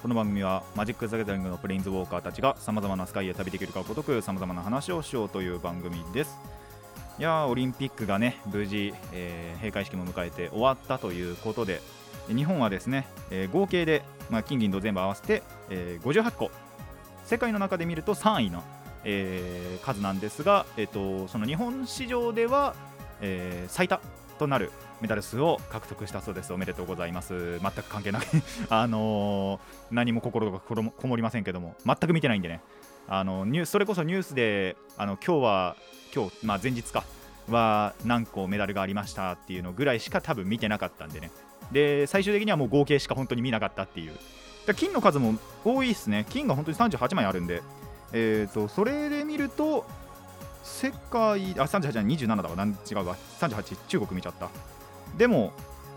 この番組はマジック・ザ・ギャザリングのプレインズウォーカーたちがさまざまなスカイへ旅できるかごとくさまざまな話をしようという番組です。いやオリンピックがね無事、えー閉会式も迎えて終わったということで日本はですね、えー合計で、まあ、金銀銅全部合わせて、えー58個世界の中で見ると3位の、えー数なんですが、えー、とその日本市場では、えー最多となるメダル数を獲得したそうです。おめでとうございます。全く関係なく あのー何も心がこもりませんけども、全く見てないんでね、あのニュースそれこそニュースで、あの今日は、今日、まあ、前日か、は何個メダルがありましたっていうのぐらいしか多分見てなかったんでね。で、最終的にはもう合計しか本当に見なかったっていう。だ金の数も多いですね。金が本当に38枚あるんで、えー、とそれで見ると、世界、あ、38じゃ27だわ、なん違うわ、38、中国見ちゃった。でも、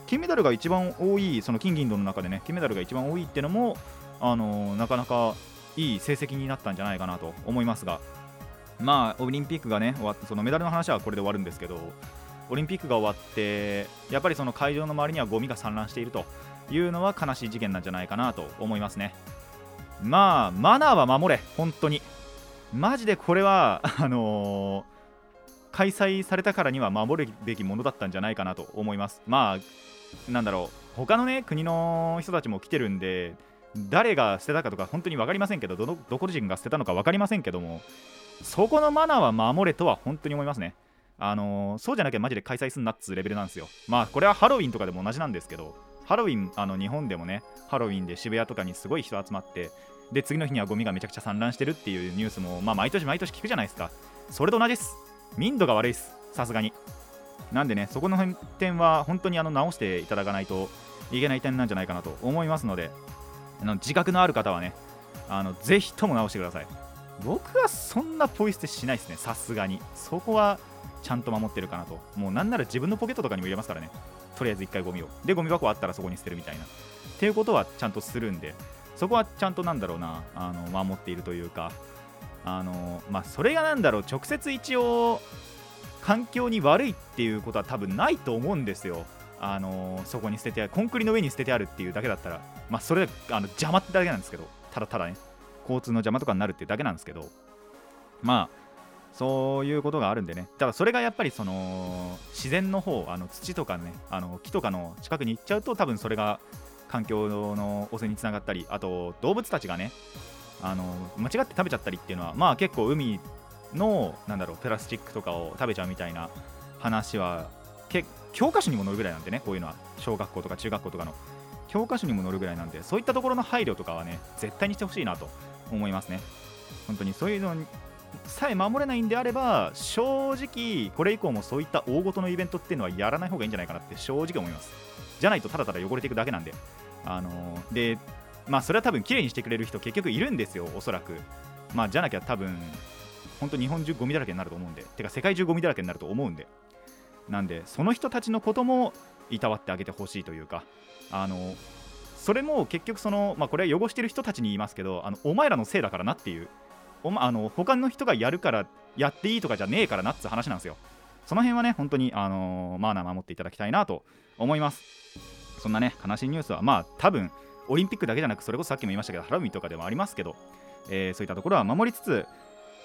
金メダルが一番多い、その金銀銅の中でね、金メダルが一番多いってのも、あのーなかなかいい成績になったんじゃないかなと思いますが、まあ、オリンピックがね、終わ、そのメダルの話はこれで終わるんですけど、オリンピックが終わって、やっぱりその会場の周りにはゴミが散乱しているというのは悲しい事件なんじゃないかなと思いますね。まあ、マナーは守れ、本当に。マジでこれは、あのー開催されたからには守るべきものだったんじゃないかなと思います。まあ、なんだろう、他のね、国の人たちも来てるんで、誰が捨てたかとか本当に分かりませんけど、どのどこ人が捨てたのか分かりませんけども、そこのマナーは守れとは本当に思いますね。あのーそうじゃなきゃマジで開催すんなっつうレベルなんですよ。まあ、これはハロウィンとかでも同じなんですけど、ハロウィン、あの日本でもね、ハロウィンで渋谷とかにすごい人集まって、で、次の日にはゴミがめちゃくちゃ散乱してるっていうニュースも、まあ、毎年毎年聞くじゃないですか。それと同じです。民度が悪いです。さすがに。なんでね、そこの点は本当にあの直していただかないといけない点なんじゃないかなと思いますので、あの自覚のある方はね、あのぜひとも直してください。僕はそんなポイ捨てしないですね、さすがに。そこはちゃんと守ってるかなと。もうなんなら自分のポケットとかにも入れますからね。とりあえず一回ゴミを。で、ゴミ箱あったらそこに捨てるみたいな。っていうことはちゃんとするんで、そこはちゃんとなんだろうな、あの守っているというか、あのまあ、それがなんだろう、直接一応、環境に悪いっていうことは多分ないと思うんですよ。あのそこに捨てて、コンクリの上に捨ててあるっていうだけだったら、まあ、それあの邪魔ってだけなんですけど、ただただね、交通の邪魔とかになるっていうだけなんですけど、まあ、そういうことがあるんでね、ただそれがやっぱりその自然の方、あの土とかね、あの木とかの近くに行っちゃうと、多分それが環境の汚染につながったり、あと動物たちがね、あの間違って食べちゃったりっていうのは、まあ結構海のなんだろうプラスチックとかを食べちゃうみたいな話はけ教科書にも載るぐらいなんでねこういうのは。小学校とか中学校とかの。教科書にも載るぐらいなんでそういったところの配慮とかはね絶対にしてほしいなと思いますね。本当にそういうのさえ守れないんであれば正直これ以降もそういった大事のイベントっていうのはやらない方がいいんじゃないかなって正直思います。じゃないとただただ汚れていくだけなんで。あのーでまあそれは多分綺麗にしてくれる人結局いるんですよおそらく。まあじゃなきゃ多分本当日本中ゴミだらけになると思うんで。てか世界中ゴミだらけになると思うんで。なんでその人たちのこともいたわってあげてほしいというか。あのそれも結局その、まあ、これは汚してる人たちに言いますけどあのお前らのせいだからなっていう。お、ま、あの他の人がやるからやっていいとかじゃねえからなって話なんですよ。その辺はね本当に、あのマナー守っていただきたいなと思います。そんなね悲しいニュースはまあ多分オリンピックだけじゃなくそれこそさっきも言いましたけどハロウィンとかでもありますけど、えーそういったところは守りつつ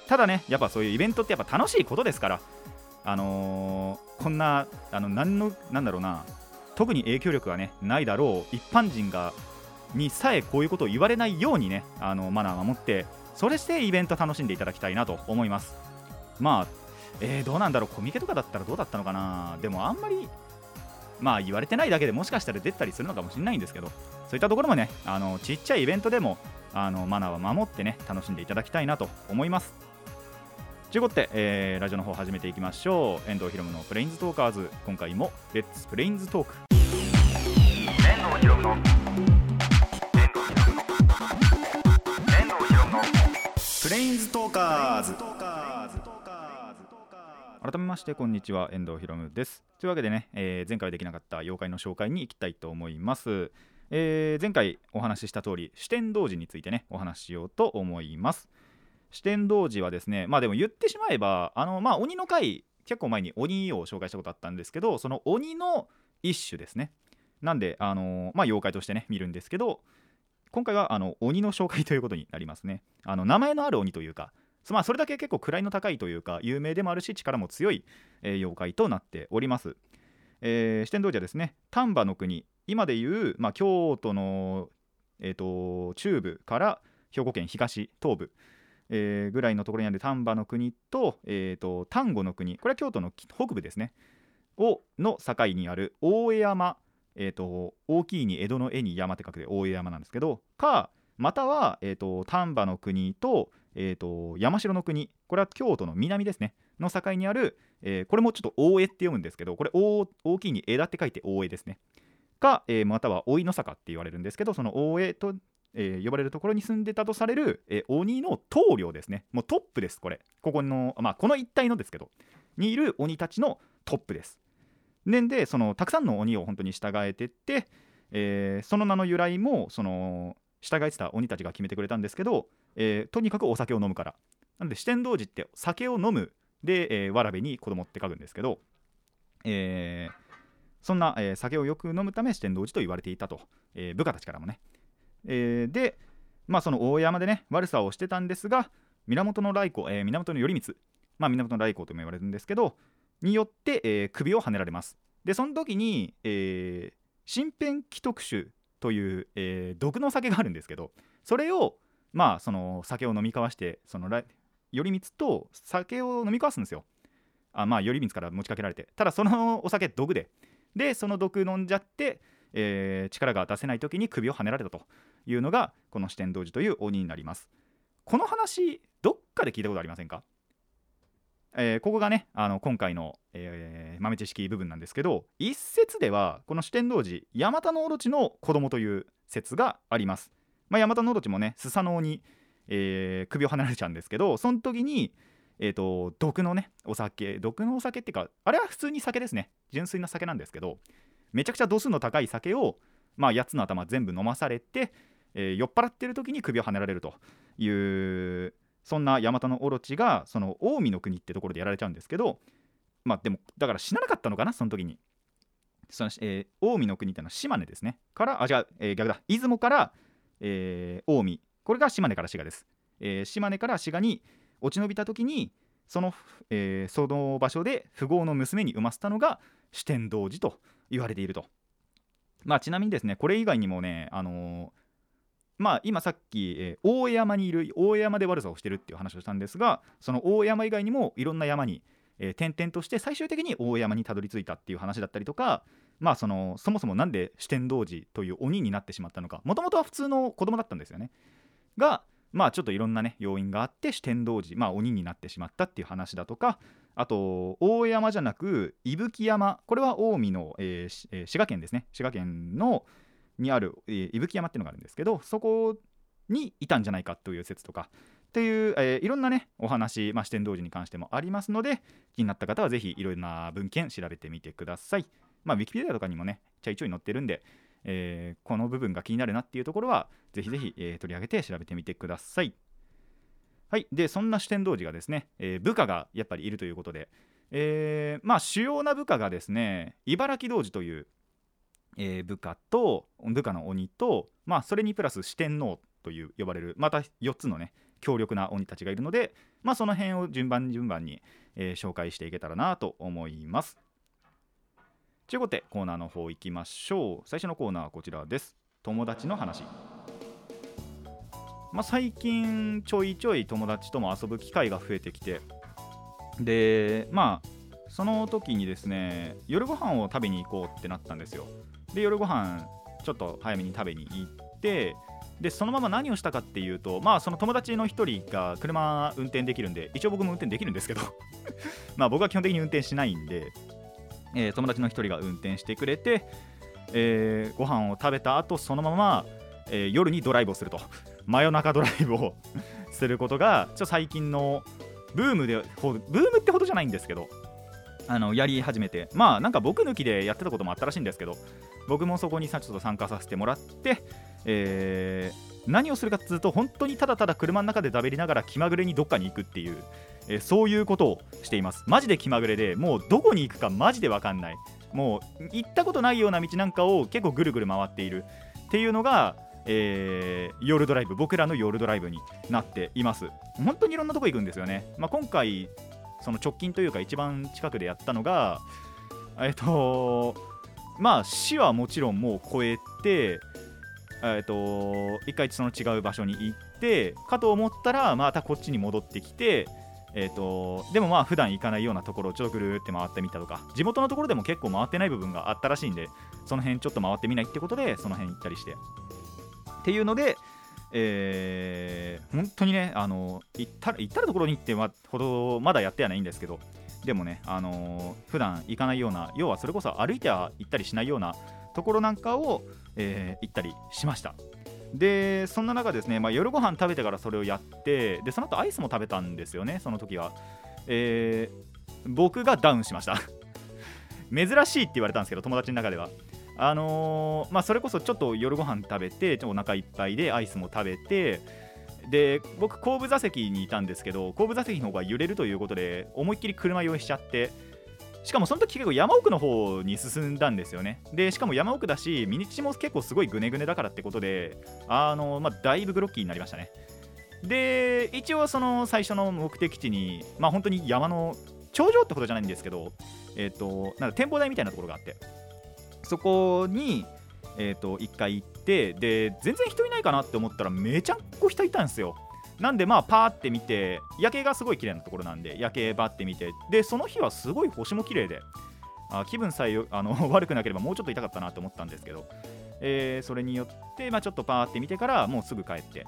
ただねやっぱそういうイベントってやっぱ楽しいことですからあのーこんなあの何のなんだろうな特に影響力がねないだろう一般人がにさえこういうことを言われないようにねあのマナー守ってそれしてイベント楽しんでいただきたいなと思います。まあえーどうなんだろうコミケとかだったらどうだったのかな？でもあんまりまあ言われてないだけでもしかしたら出たりするのかもしれないんですけどそういったところもねあのちっちゃいイベントでもあのマナーは守ってね楽しんでいただきたいなと思います。ということで、えーラジオの方始めていきましょう。遠藤ひろむのプレインズトーカーズ。今回もレッツプレインズトーク遠藤ひろむのプレインズトーカーズ改めましてこんにちは遠藤ひろむです。というわけでね、えー前回できなかった妖怪の紹介に行きたいと思います、えー前回お話しした通り四天童寺についてねお話ししようと思います。四天童寺はですねまあでも言ってしまえばあのまあ鬼の回結構前に鬼を紹介したことあったんですけどその鬼の一種ですね。なんであのまあ妖怪としてね見るんですけど今回はあの鬼の紹介ということになりますね。あの名前のある鬼というかまあ、それだけ結構位の高いというか有名でもあるし力も強い、えー妖怪となっております、えー四天王寺はですね丹波の国。今でいう、まあ、京都の、えー、と中部から兵庫県東東部、えーぐらいのところにある丹波の国と,、えー、と丹後の国。これは京都の北部ですね。をの境にある大江山、えー、と大きいに江戸の絵に山って書くで大江山なんですけどかまたは、えー、と丹波の国と,、えー、と山城の国これは京都の南ですね。の境にある、えーこれもちょっと大江って読むんですけどこれ大きいに枝って書いて大江ですね。か、えーまたは老いの坂って言われるんですけどその大江と、えー呼ばれるところに住んでたとされる、え鬼の棟梁ですね。もうトップですこれ。ここのまあこの一帯のですけど。にいる鬼たちのトップです。年でそのたくさんの鬼を本当に従えてって、えその名の由来もその従えてた鬼たちが決めてくれたんですけど、えーとにかくお酒を飲むから。なんで四天王寺って酒を飲む。で、えーわらべに子供って書くんですけど、えーそんな、えー酒をよく飲むため四天王寺と言われていたと、えー部下たちからもね、えーでまあその大山でね悪さをしてたんですが源頼光、えー源頼光。まあ源頼光とも言われるんですけどによって、えー首をはねられます。でその時に、えー身辺既得酒という、えー毒の酒があるんですけどそれをまあその酒を飲み交わしてその頼光と酒を飲み交わすんですよ。あまあ頼光から持ちかけられて。ただそのお酒毒で。でその毒飲んじゃって、えー力が出せない時に首をはねられたというのがこの四天王寺という鬼になります。この話どっかで聞いたことありませんか？えーここがねあの今回の、えー豆知識部分なんですけど一説ではこの四天王寺ヤマタノオロチの子供という説があります、まあ、ヤマタノオロチもねスサノオに、えー首を離れちゃうんですけどその時にえー、と毒のねお酒毒のお酒っていうかあれは普通に酒ですね。純粋な酒なんですけどめちゃくちゃ度数の高い酒を、まあ、8つの頭全部飲まされて、えー酔っ払ってる時に首をはねられるというそんなヤマタノオロチがその近江の国ってところでやられちゃうんですけどまあでもだから死ななかったのかなその時に。その、えー近江の国ってのは島根ですね。からあじゃあ、えー逆だ。出雲から、えー近江。これが島根から滋賀です、えー島根から滋賀に落ち延びた時にその,、えーその場所で富豪の娘に産ませたのが四天王寺と言われていると。まあちなみにですねこれ以外にもねあのーまあ今さっき、えー大江山にいる大江山で悪さをしてるっていう話をしたんですがその大江山以外にもいろんな山に、えー転々として最終的に大江山にたどり着いたっていう話だったりとかまあそのそもそもなんで四天王寺という鬼になってしまったのかもともとは普通の子供だったんですよね。がまあちょっといろんなね要因があって四天王寺まあ鬼になってしまったっていう話だとかあと大江山じゃなく伊吹山これは近江の、ええー滋賀県ですね。滋賀県のにある、えー伊吹山っていうのがあるんですけどそこにいたんじゃないかという説とかっていう、えーいろんなねお話、まあ、四天王寺に関してもありますので気になった方はぜひいろんな文献調べてみてください。まあウィキペディアとかにもねちょいちょい載ってるんで、えーこの部分が気になるなっていうところはぜひぜひ、えー取り上げて調べてみてください。はい。でそんな四天王寺がですね、えー部下がやっぱりいるということで、えーまあ主要な部下がですね茨城童子というえー部下と部下の鬼と、まあ、それにプラス四天王という呼ばれるまた4つのね強力な鬼たちがいるので、まあ、その辺を順番順番に、えー紹介していけたらなと思います。ということでコーナーの方行きましょう。最初のコーナーはこちらです。友達の話。まあ、最近ちょいちょい友達とも遊ぶ機会が増えてきてでまあその時にですね夜ご飯を食べに行こうってなったんですよ。で夜ご飯ちょっと早めに食べに行ってでそのまま何をしたかっていうとまあその友達の一人が車運転できるんで一応僕も運転できるんですけど まあ僕は基本的に運転しないんで、えー友達の一人が運転してくれて、えーご飯を食べた後そのまま、えー夜にドライブをすると。真夜中ドライブを することがちょ最近のブームでほブームってほどじゃないんですけどあのやり始めて。まあなんか僕抜きでやってたこともあったらしいんですけど僕もそこにさちょっと参加させてもらって、えー何をするかっていうと本当にただただ車の中で食べりながら気まぐれにどっかに行くっていう、えーそういうことをしています。マジで気まぐれでもうどこに行くかマジで分かんない。もう行ったことないような道なんかを結構ぐるぐる回っている。っていうのが、えー夜ドライブ僕らの夜ドライブになっています。本当にいろんなとこ行くんですよね、まあ、今回その直近というか一番近くでやったのがえっとまあ市はもちろんもう超えてえっと一回その違う場所に行ってかと思ったらまたこっちに戻ってきてえー、とでもまあ普段行かないようなところをちょっとぐるーって回ってみたとか地元のところでも結構回ってない部分があったらしいんでその辺ちょっと回ってみないってことでその辺行ったりして。っていうので、えー本当にねあの行った行ったらところに行ってはほどまだやってはないんですけどでもねあの普段行かないような要はそれこそ歩いては行ったりしないようなところなんかを、えー行ったりしました。でそんな中ですね、まあ、夜ご飯食べてからそれをやってでその後アイスも食べたんですよねその時は、えー僕がダウンしました。珍しいって言われたんですけど友達の中では。あのーまあそれこそちょっと夜ご飯食べてちょっとお腹いっぱいでアイスも食べてで僕後部座席にいたんですけど後部座席の方が揺れるということで思いっきり車酔いしちゃってしかもその時結構山奥の方に進んだんですよね。でしかも山奥だし道も結構すごいグネグネだからってことであのまあだいぶグロッキーになりましたね。で一応その最初の目的地にまあ本当に山の頂上ってことじゃないんですけどえっ、となんか展望台みたいなところがあってそこにえっ、と1回行ってで全然人いないかなって思ったらめちゃくこ人いたんですよ。なんでまあパーって見て夜景がすごい綺麗なところなんで夜景バーって見てでその日はすごい星も綺麗であ気分さえあの 悪くなければもうちょっと痛かったなと思ったんですけど、えーそれによって、まあ、ちょっとパーって見てからもうすぐ帰って。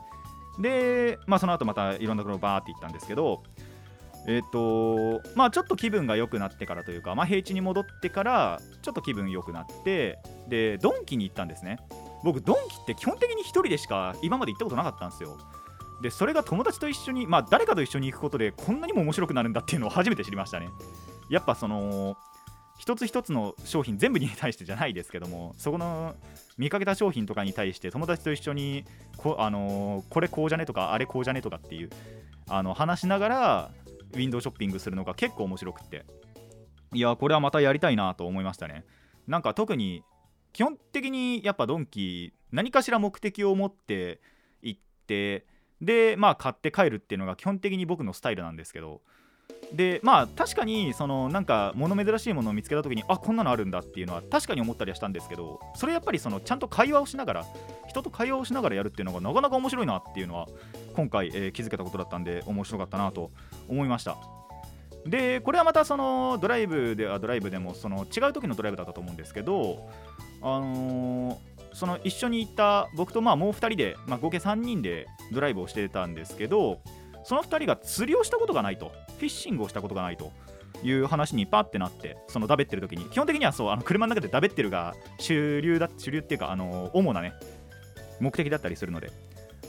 で、まあ、その後またいろんなところバーって行ったんですけどえっ、とまあちょっと気分が良くなってからというか、まあ、平地に戻ってからちょっと気分良くなってでドンキに行ったんですね。僕ドンキって基本的に1人でしか今まで行ったことなかったんですよ。でそれが友達と一緒にまあ誰かと一緒に行くことでこんなにも面白くなるんだっていうのを初めて知りましたね。やっぱその一つ一つの商品全部に対してじゃないですけどもそこの見かけた商品とかに対して友達と一緒にこ,、あのーこれこうじゃねとかあれこうじゃねとかっていうあの話しながらウィンドウショッピングするのが結構面白くって。いやこれはまたやりたいなと思いましたね。なんか特に基本的にやっぱドンキ何かしら目的を持って行ってでまあ買って帰るっていうのが基本的に僕のスタイルなんですけどでまあ確かにそのなんか物珍しいものを見つけた時にあこんなのあるんだっていうのは確かに思ったりはしたんですけどそれやっぱりそのちゃんと会話をしながら人と会話をしながらやるっていうのがなかなか面白いなっていうのは今回、えー気づけたことだったんで面白かったなと思いました。でこれはまたそのドライブではドライブでもその違う時のドライブだったと思うんですけどあのーその一緒に行った僕とまあもう2人で、まあ、合計3人でドライブをしてたんですけどその2人が釣りをしたことがないと。フィッシングをしたことがないという話にパッてなってそのだべってる時に基本的にはそうあの車の中でだべってるが主流だ主流っていうかあの主なね目的だったりするので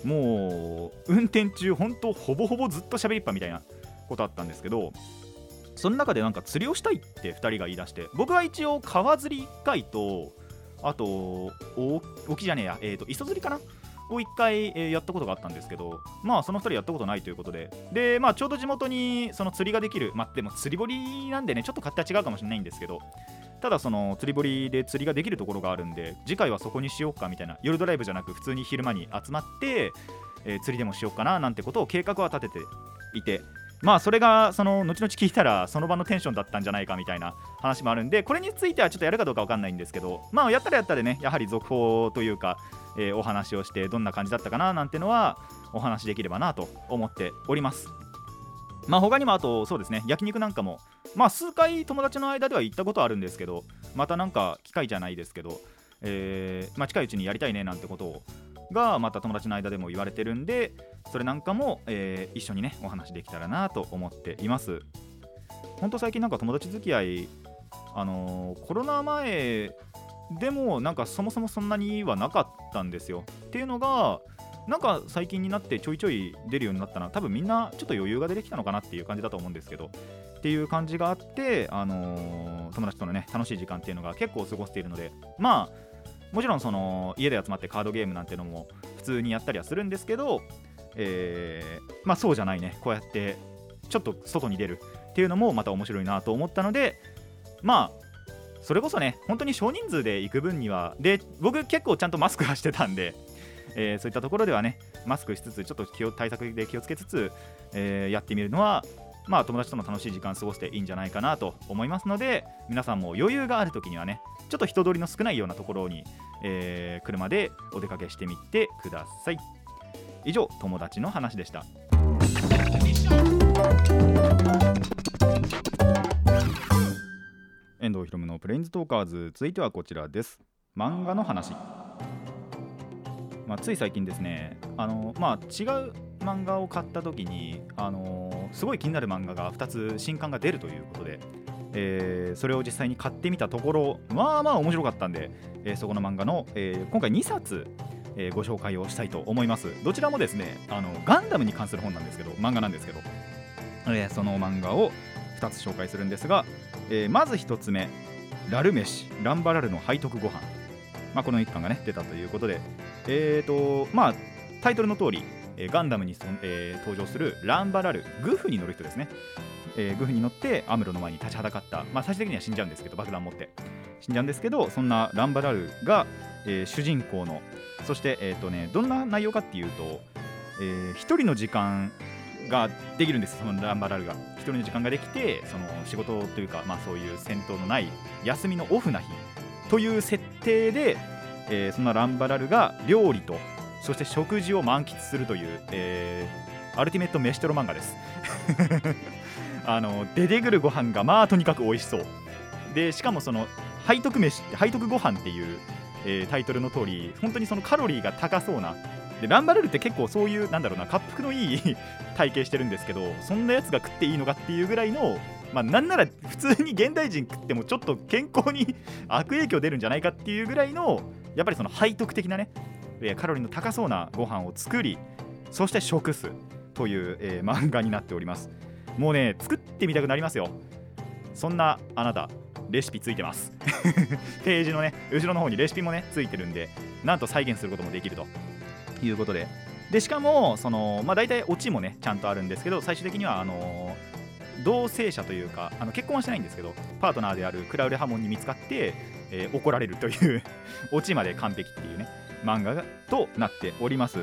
もう運転中本当ほぼほぼずっと喋りっぱみたいなことあったんですけどその中でなんか釣りをしたいって2人が言い出して僕は一応川釣り1回とあと沖じゃねえや、えー、と磯釣りかなを1回、えやったことがあったんですけどまあその2人やったことないということででまあちょうど地元にその釣りができるまあでも釣り堀なんでねちょっと勝手は違うかもしれないんですけどただその釣り堀で釣りができるところがあるんで次回はそこにしようかみたいな夜ドライブじゃなく普通に昼間に集まって、えー釣りでもしようかななんてことを計画は立てていてまあそれがその後々聞いたらその場のテンションだったんじゃないかみたいな話もあるんでこれについてはちょっとやるかどうかわかんないんですけどまあやったらやったでねやはり続報というか、えーお話をしてどんな感じだったかななんてのはお話できればなと思っております。まあ他にもあとそうですね焼肉なんかもまあ数回友達の間では行ったことあるんですけどまたなんか機会じゃないですけど、えーまあ、近いうちにやりたいねなんてことをがまた友達の間でも言われてるんでそれなんかも、えー一緒にねお話できたらなと思っています。ほんと最近なんか友達付き合いあのーコロナ前でもなんかそもそもそんなにはなかったんですよ。っていうのがなんか最近になってちょいちょい出るようになったのは多分みんなちょっと余裕が出てきたのかなっていう感じだと思うんですけど。っていう感じがあって、あのー友達とのね楽しい時間っていうのが結構過ごしているので。まあもちろんその家で集まってカードゲームなんてのも普通にやったりはするんですけど、えーまあそうじゃないね。こうやってちょっと外に出るっていうのもまた面白いなと思ったのでまあそれこそね本当に少人数で行く分にはで僕結構ちゃんとマスクはしてたんで、えーそういったところではねマスクしつつちょっと気を対策で気をつけつつ、えーやってみるのはまあ友達との楽しい時間過ごしていいんじゃないかなと思いますので皆さんも余裕がある時にはねちょっと人通りの少ないようなところに、えー車でお出かけしてみてください。以上友達の話でした。遠藤ひろむのプレインズトーカーズ続いてはこちらです。漫画の話。まあ、つい最近ですねあの、まあ、違う漫画を買った時にあのすごい気になる漫画が2つ新刊が出るということで、えーそれを実際に買ってみたところまあまあ面白かったんで、えーそこの漫画の、えー今回2冊、えご紹介をしたいと思います。どちらもですねあのガンダムに関する本なんですけど漫画なんですけど、えその漫画を2つ紹介するんですが、えまず1つ目ラル飯ランバラルの背徳ご飯。まあ、この1巻がね出たということでえーとまあタイトルの通り、えガンダムにそ、えー登場するランバラルグフに乗る人ですね、えーグフに乗ってアムロの前に立ちはだかった、まあ、最終的には死んじゃうんですけど爆弾持って。死んじゃうんですけどそんなランバラルが、えー主人公のそして、えーとね、どんな内容かっていうと、えー一人の時間ができるんですそのランバラルが。一人の時間ができてその仕事というか、まあ、そういう戦闘のない休みのオフな日。という設定で、えーそんなランバラルが料理とそして食事を満喫するという、えーアルティメット飯テロ漫画です。あの出てくるご飯がまあとにかく美味しそう。でしかもその背徳飯背徳ご飯っていう、えータイトルの通り本当にそのカロリーが高そうな。でランバラルって結構そういうなんだろうな滑腹のいい 体型してるんですけどそんなやつが食っていいのかっていうぐらいのまあなんなら普通に現代人食ってもちょっと健康に 悪影響出るんじゃないかっていうぐらいのやっぱりその背徳的なね、カロリーの高そうなご飯を作りそして食すという、えー漫画になっております。もうね作ってみたくなりますよ。そんなあなたレシピついてます。ページのね後ろの方にレシピもねついてるんでなんと再現することもできると。いうことで。でしかもそのまあ大体オチもねちゃんとあるんですけど最終的にはあの同性者というかあの結婚はしてないんですけどパートナーであるクラウレハモンに見つかって、えー怒られるという オチまで完璧っていうね漫画となっております。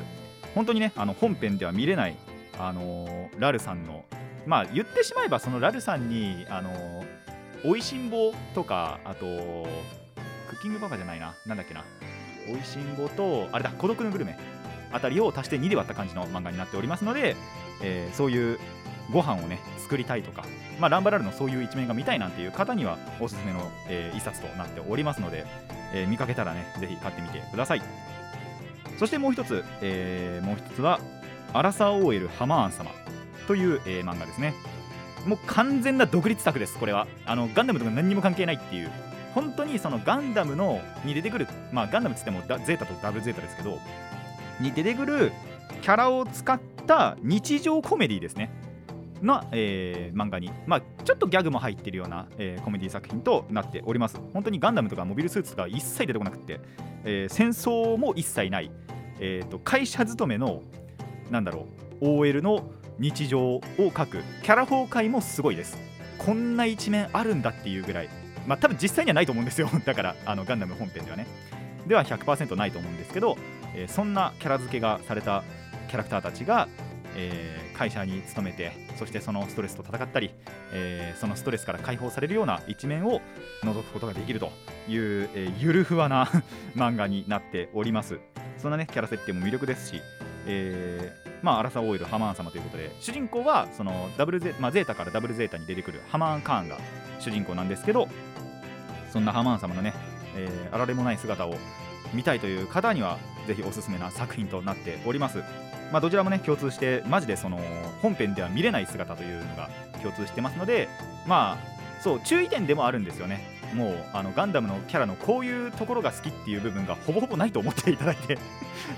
本当にねあの本編では見れないあのーラルさんのまあ言ってしまえばそのラルさんにあのおいしんぼとかあとクッキングバカじゃないな。なんだっけな。おいしんぼとあれだ孤独のグルメ。あたりを足して2で割った感じの漫画になっておりますので、えーそういうご飯をね作りたいとか、まあ、ランバラルのそういう一面が見たいなんていう方にはおすすめの、えー一冊となっておりますので、えー見かけたらねぜひ買ってみてください。そしてもう一つ、えーもう一つはアラサー OL ハマーン様。という、えー漫画ですね。もう完全な独立作ですこれは。あのガンダムとか何にも関係ないっていう。本当にそのガンダムのに出てくるまあガンダムっつってもゼータとダブルゼータですけどに出てくるキャラを使った日常コメディですね。な、えー漫画に、まあ、ちょっとギャグも入ってるような、えーコメディ作品となっております。本当にガンダムとかモビルスーツとか一切出てこなくて、えー戦争も一切ない、えーと会社勤めのなんだろう OL の日常を描くキャラ崩壊もすごいです。こんな一面あるんだっていうぐらい。まあ多分実際にはないと思うんですよ。だからあのガンダム本編ではね。では100%ないと思うんですけど、えーそんなキャラ付けがされたキャラクターたちが、えー会社に勤めてそしてそのストレスと戦ったり、えーそのストレスから解放されるような一面を覗くことができるという、えゆるふわな 漫画になっております。そんなねキャラ設定も魅力ですし、えまあ、アラサー OL ハマーン様ということで主人公はそのダブルゼ,、まあ、ゼータからダブルゼータに出てくるハマーン・カーンが主人公なんですけどそんなハマーン様のね、えーあられもない姿を見たいという方にはぜひおすすめな作品となっております。まあ、どちらもね共通してマジでその本編では見れない姿というのが共通してますのでまあそう注意点でもあるんですよね。もうあのガンダムのキャラのこういうところが好きっていう部分がほぼほぼないと思っていただいて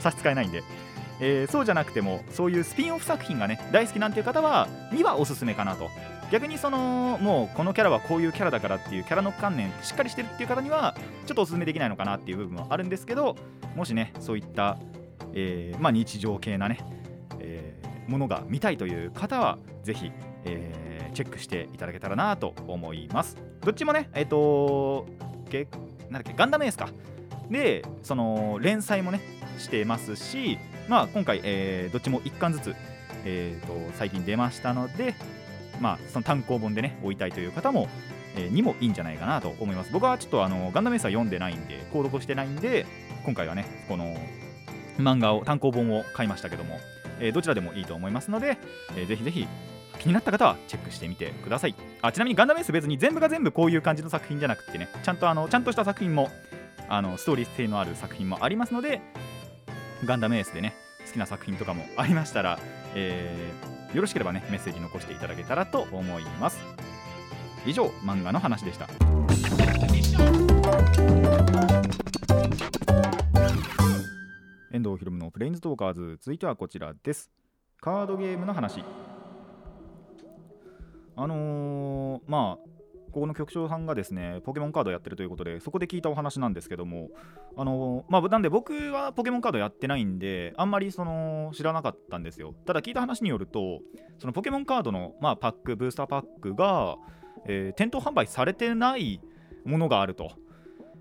差し支えないんで、えーそうじゃなくてもそういうスピンオフ作品がね大好きなんていう方はにはおすすめかなと。逆にそのもうこのキャラはこういうキャラだからっていうキャラの観念しっかりしてるっていう方にはちょっとおすすめできないのかなっていう部分はあるんですけどもしねそういった、えーまあ、日常系なね、えーものが見たいという方はぜひ、えーチェックしていただけたらなと思います。どっちもねえっ、とけなんだっけガンダムエースか。でその連載もねしてますしまあ今回、えーどっちも1巻ずつ、えーと最近出ましたのでまあその単行本でね追いたいという方も、えーにもいいんじゃないかなと思います。僕はちょっとあのガンダムエースは読んでないんで購読してないんで今回はねこの漫画を単行本を買いましたけども、えーどちらでもいいと思いますので、えーぜひぜひ気になった方はチェックしてみてください。あちなみにガンダムエース別に全部が全部こういう感じの作品じゃなくてねちゃんとあのちゃんとした作品もあのストーリー性のある作品もありますのでガンダムエースでね好きな作品とかもありましたら、えーよろしければねメッセージ残していただけたらと思います。以上漫画の話でした。遠藤ひろむのプレインズトーカーズ続いてはこちらです。カードゲームの話。あのーまあここの局長さんがですねポケモンカードやってるということでそこで聞いたお話なんですけどもあのまあなんで僕はポケモンカードやってないんであんまりその知らなかったんですよ。ただ聞いた話によるとそのポケモンカードの、まあ、パックブースターパックが、えー店頭販売されてないものがあると。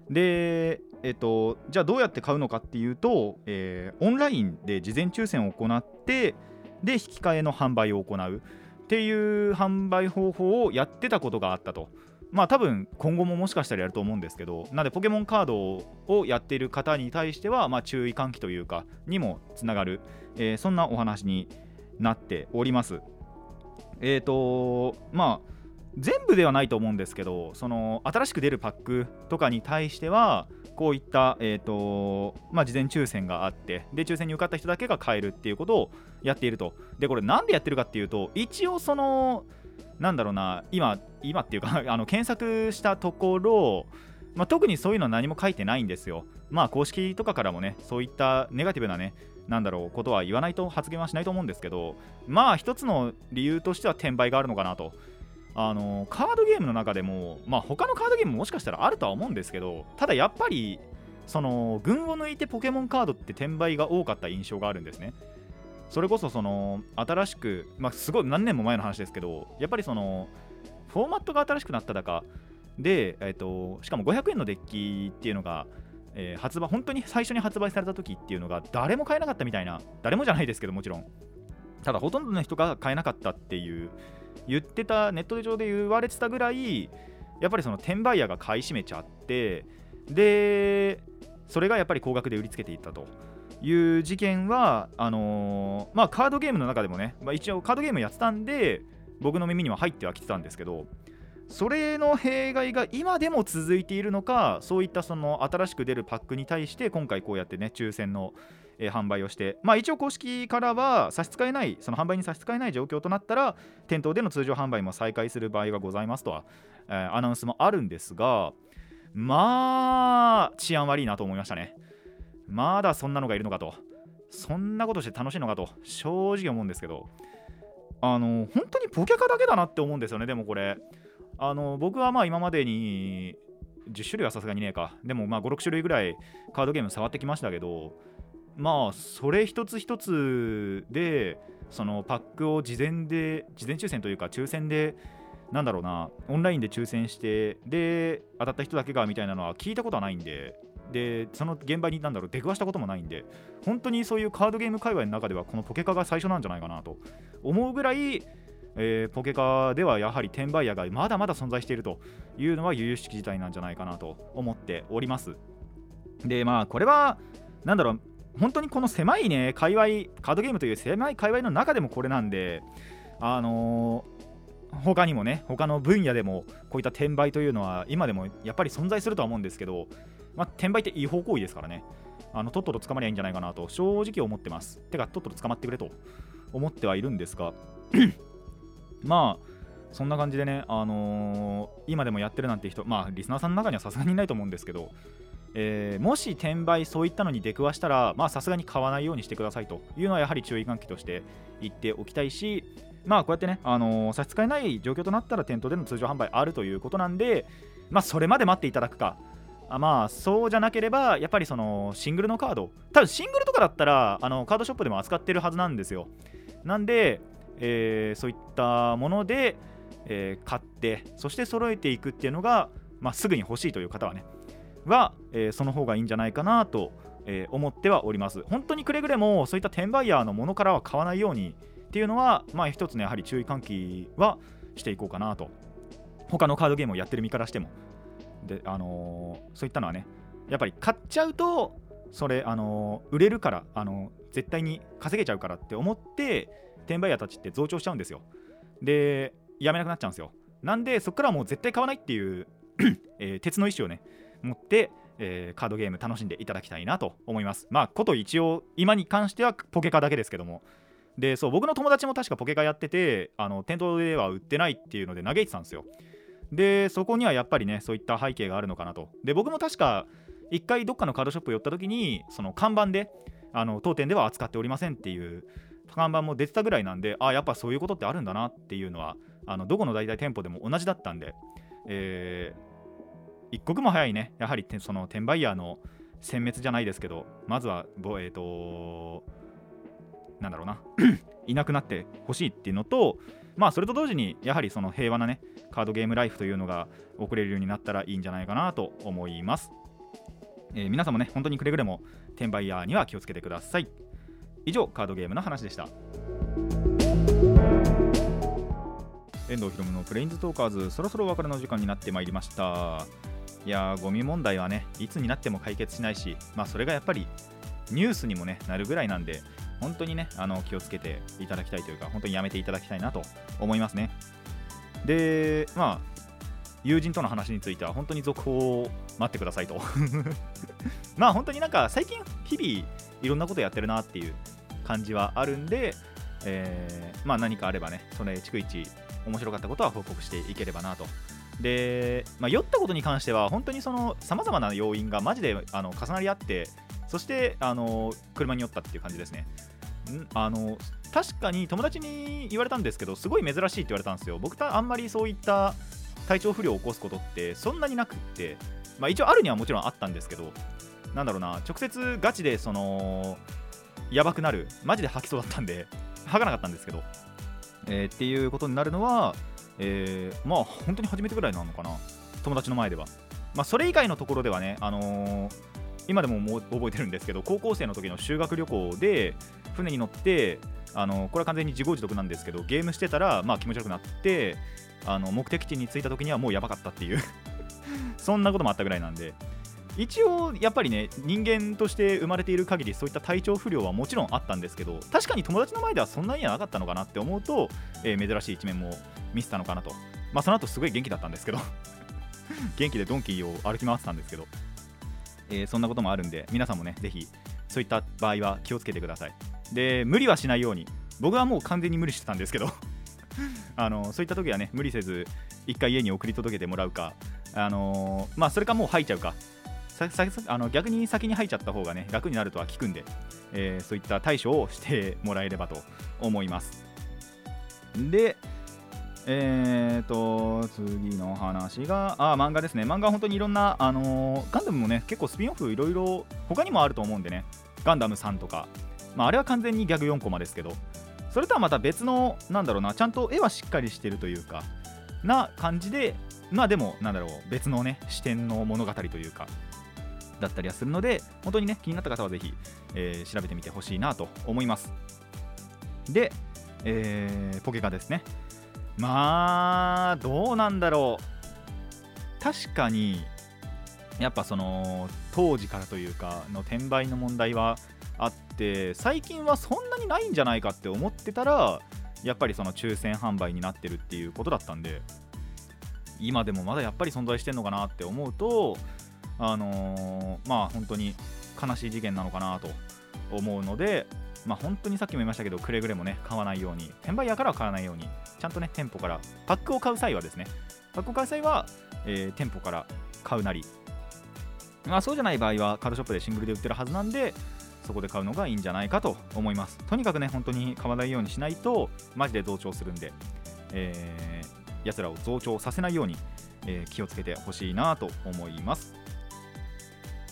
でえっと、じゃあどうやって買うのかっていうと、えーオンラインで事前抽選を行ってで引き換えの販売を行う。っていう販売方法をやってたことがあったと。まあ多分今後ももしかしたらやると思うんですけどなのでポケモンカードをやっている方に対しては、まあ、注意喚起というかにもつながる、えーそんなお話になっております。えっ、とまあ全部ではないと思うんですけどその新しく出るパックとかに対してはこういった、えーとまあ、事前抽選があってで抽選に受かった人だけが買えるっていうことをやっていると。でこれなんでやってるかっていうと一応そのなんだろうな今今っていうか あの検索したところ、まあ、特にそういうのは何も書いてないんですよ。まあ公式とかからもねそういったネガティブなねなんだろうことは言わないと発言はしないと思うんですけどまあ一つの理由としては転売があるのかなと。あのカードゲームの中でも、まあ、他のカードゲームももしかしたらあるとは思うんですけどただやっぱりその群を抜いてポケモンカードって転売が多かった印象があるんですね。それこそその新しく、まあ、すごい何年も前の話ですけどやっぱりそのフォーマットが新しくなっただかで、えっとしかも500円のデッキっていうのが、えー発売本当に最初に発売された時っていうのが誰も買えなかったみたいな誰もじゃないですけどもちろん。ただほとんどの人が買えなかったっていう言ってたネット上で言われてたぐらいやっぱりその転売ヤーが買い占めちゃってでそれがやっぱり高額で売りつけていったという事件はあのーまあカードゲームの中でもね、まあ、一応カードゲームやってたんで僕の耳には入ってはきてたんですけどそれの弊害が今でも続いているのかそういったその新しく出るパックに対して今回こうやってね抽選の、えー販売をしてまあ一応公式からは差し支えないその販売に差し支えない状況となったら店頭での通常販売も再開する場合がございますとは、えーアナウンスもあるんですがまあ治安悪いなと思いましたね。まだそんなのがいるのかと。そんなことして楽しいのかと正直思うんですけどあの本当にポケカだけだなって思うんですよねでもこれ。あの僕はまあ今までに10種類はさすがにねえか。でもまあ56種類ぐらいカードゲーム触ってきましたけどまあそれ一つ一つでそのパックを事前で事前抽選というか抽選でなんだろうなオンラインで抽選してで当たった人だけがみたいなのは聞いたことはないんででその現場になんだろう出くわしたこともないんで本当にそういうカードゲーム界隈の中ではこのポケカが最初なんじゃないかなと思うぐらいえーポケカではやはり転売屋がまだまだ存在しているというのは由々しき事態なんじゃないかなと思っております。でまあこれはなんだろう本当にこの狭いね界隈カードゲームという狭い界隈の中でもこれなんであのー他にもね他の分野でもこういった転売というのは今でもやっぱり存在するとは思うんですけど、まあ、転売って違法行為ですからね。あのとっとと捕まりゃいいんじゃないかなと正直思ってます。てかとっとと捕まってくれと思ってはいるんですが まあそんな感じでね、あのー今でもやってるなんて人、まあ、リスナーさんの中にはさすがにいないと思うんですけど、えーもし転売そういったのに出くわしたらさすがに買わないようにしてくださいというのはやはり注意喚起として言っておきたいしまあこうやってね、あのー差し支えない状況となったら店頭での通常販売あるということなんでまあそれまで待っていただくか。あまあそうじゃなければやっぱりそのシングルのカード。多分シングルとかだったらあのカードショップでも扱ってるはずなんですよ。なんで、えーそういったもので、えー買ってそして揃えていくっていうのが、まあ、すぐに欲しいという方はねは、えーその方がいいんじゃないかなと、えー思ってはおります。本当にくれぐれもそういった転売ヤーのものからは買わないようにっていうのはまあ一つねやはり注意喚起はしていこうかなと。他のカードゲームをやってる身からしても。であのーそういったのはねやっぱり買っちゃうとそれ、あの売れるから、あの絶対に稼げちゃうからって思って転売屋たちって増長しちゃうんですよ。でやめなくなっちゃうんですよ。なんでそこからもう絶対買わないっていう、えー鉄の意志をね持って、えーカードゲーム楽しんでいただきたいなと思います。まあこと一応今に関してはポケカだけですけども。でそう僕の友達も確かポケカやっててあの店頭では売ってないっていうので嘆いてたんですよ。でそこにはやっぱりねそういった背景があるのかなと。で僕も確か一回どっかのカードショップ寄った時にその看板であの当店では扱っておりませんっていう看板も出てたぐらいなんであやっぱそういうことってあるんだなっていうのはあのどこの大体店舗でも同じだったんで、えー一刻も早いね。やはりその転売ヤーの殲滅じゃないですけどまずはえっ、となんだろうな。いなくなってほしいっていうのとまあそれと同時にやはりその平和なねカードゲームライフというのが送れるようになったらいいんじゃないかなと思います、えー皆さんもね本当にくれぐれも転売ヤーには気をつけてください。以上カードゲームの話でした。遠藤ひろむのプレインズトーカーズそろそろお別れの時間になってまいりました。いやゴミ問題はねいつになっても解決しないしまあそれがやっぱりニュースにもねなるぐらいなんで本当にねあの気をつけていただきたいというか本当にやめていただきたいなと思いますね。でまあ友人との話については本当に続報を待ってくださいと。まあ本当になんか最近日々いろんなことやってるなっていう感じはあるんで、えーまあ何かあればねそれ逐一面白かったことは報告していければなとで、まあ、酔ったことに関しては本当にそのさまざまな要因がマジであの重なり合ってそしてあの車に酔ったっていう感じですね。んあの確かに友達に言われたんですけどすごい珍しいって言われたんですよ。僕たあんまりそういった体調不良を起こすことってそんなになくって、まあ、一応あるにはもちろんあったんですけどなんだろうな直接ガチでそのやばくなるマジで吐きそうだったんで吐かなかったんですけど、えーっていうことになるのは、えーまあ本当に初めてぐらいなのかな。友達の前では、まあ、それ以外のところではね、あのー今でもも覚えてるんですけど高校生の時の修学旅行で船に乗ってあのこれは完全に自業自得なんですけどゲームしてたら、まあ、気持ち悪くなってあの目的地に着いた時にはもうやばかったっていう。そんなこともあったぐらいなんで。一応やっぱりね人間として生まれている限りそういった体調不良はもちろんあったんですけど確かに友達の前ではそんなにはなかったのかなって思うと、えー珍しい一面も見せたのかなと。まあその後すごい元気だったんですけど 元気でドンキーを歩き回ってたんですけど、えーそんなこともあるんで皆さんもねぜひそういった場合は気をつけてください。で無理はしないように僕はもう完全に無理してたんですけど あのそういった時はね無理せず一回家に送り届けてもらうかあのーまあそれかもう吐いちゃうか。あの逆に先に吐いちゃった方がね楽になるとは聞くんで、えーそういった対処をしてもらえればと思います。でえーと次の話があ漫画ですね。漫画は本当にいろんな、あのーガンダムもね結構スピンオフいろいろ他にもあると思うんでね。ガンダム3とか、まあ、あれは完全にギャグ4コマですけど。それとはまた別のなんだろうなちゃんと絵はしっかりしてるというかな感じでまあでもなんだろう別のね視点の物語というか。だったりはするので本当にね気になった方はぜひ、えー調べてみてほしいなと思います。で、えーポケカですね。まあどうなんだろう。確かにやっぱその当時からというかの転売の問題はあって最近はそんなにないんじゃないかって思ってたらやっぱりその抽選販売になってるっていうことだったんで今でもまだやっぱり存在してんのかなって思うとあのーまあ本当に悲しい事件なのかなと思うのでまあ本当にさっきも言いましたけどくれぐれもね買わないように転売屋からは買わないようにちゃんとね店舗からパックを買う際はですねパックを買う際は、えー店舗から買うなりまあ、そうじゃない場合はカードショップでシングルで売ってるはずなんでそこで買うのがいいんじゃないかと思います。とにかくね本当に買わないようにしないとマジで増長するんで、えー、奴らを増長させないように、えー気をつけてほしいなと思います。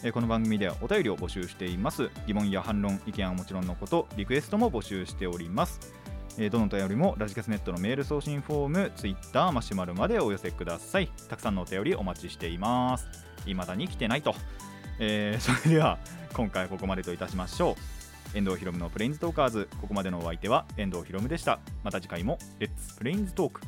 えこの番組ではお便りを募集しています疑問や反論意見はもちろんのことリクエストも募集しておりますえどのお便りもラジキャスネットのメール送信フォーム、ツイッター、マシュマロまでお寄せください。たくさんのお便りお待ちしています。未だに来てないと。えー それでは今回ここまでといたしましょう。遠藤ひろむのプレインズトーカーズ、ここまでのお相手は遠藤ひろむでした。また次回もレッツプレインズトーク。